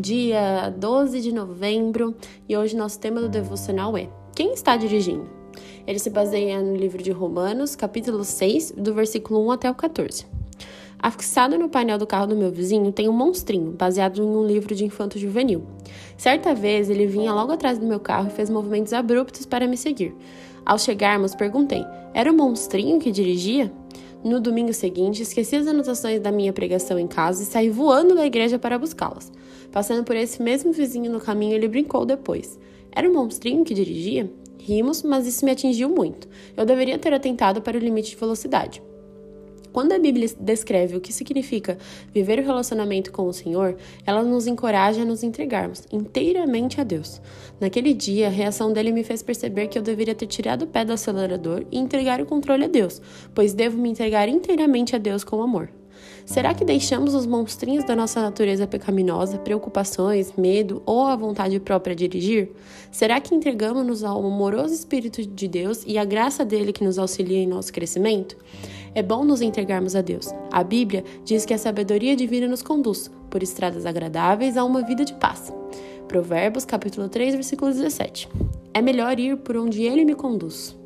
dia 12 de novembro e hoje nosso tema do devocional é Quem está dirigindo? Ele se baseia no livro de Romanos, capítulo 6, do versículo 1 até o 14. Afixado no painel do carro do meu vizinho tem um monstrinho, baseado em um livro de infanto juvenil. Certa vez ele vinha logo atrás do meu carro e fez movimentos abruptos para me seguir. Ao chegarmos, perguntei: era o monstrinho que dirigia? No domingo seguinte, esqueci as anotações da minha pregação em casa e saí voando da igreja para buscá-las. Passando por esse mesmo vizinho no caminho, ele brincou depois. Era um monstrinho que dirigia? Rimos, mas isso me atingiu muito. Eu deveria ter atentado para o limite de velocidade. Quando a Bíblia descreve o que significa viver o relacionamento com o Senhor, ela nos encoraja a nos entregarmos inteiramente a Deus. Naquele dia, a reação dele me fez perceber que eu deveria ter tirado o pé do acelerador e entregar o controle a Deus, pois devo me entregar inteiramente a Deus com amor. Será que deixamos os monstrinhos da nossa natureza pecaminosa, preocupações, medo ou a vontade própria dirigir? Será que entregamos-nos ao amoroso Espírito de Deus e à graça dele que nos auxilia em nosso crescimento? É bom nos entregarmos a Deus. A Bíblia diz que a sabedoria divina nos conduz por estradas agradáveis a uma vida de paz. Provérbios capítulo 3, versículo 17. É melhor ir por onde ele me conduz.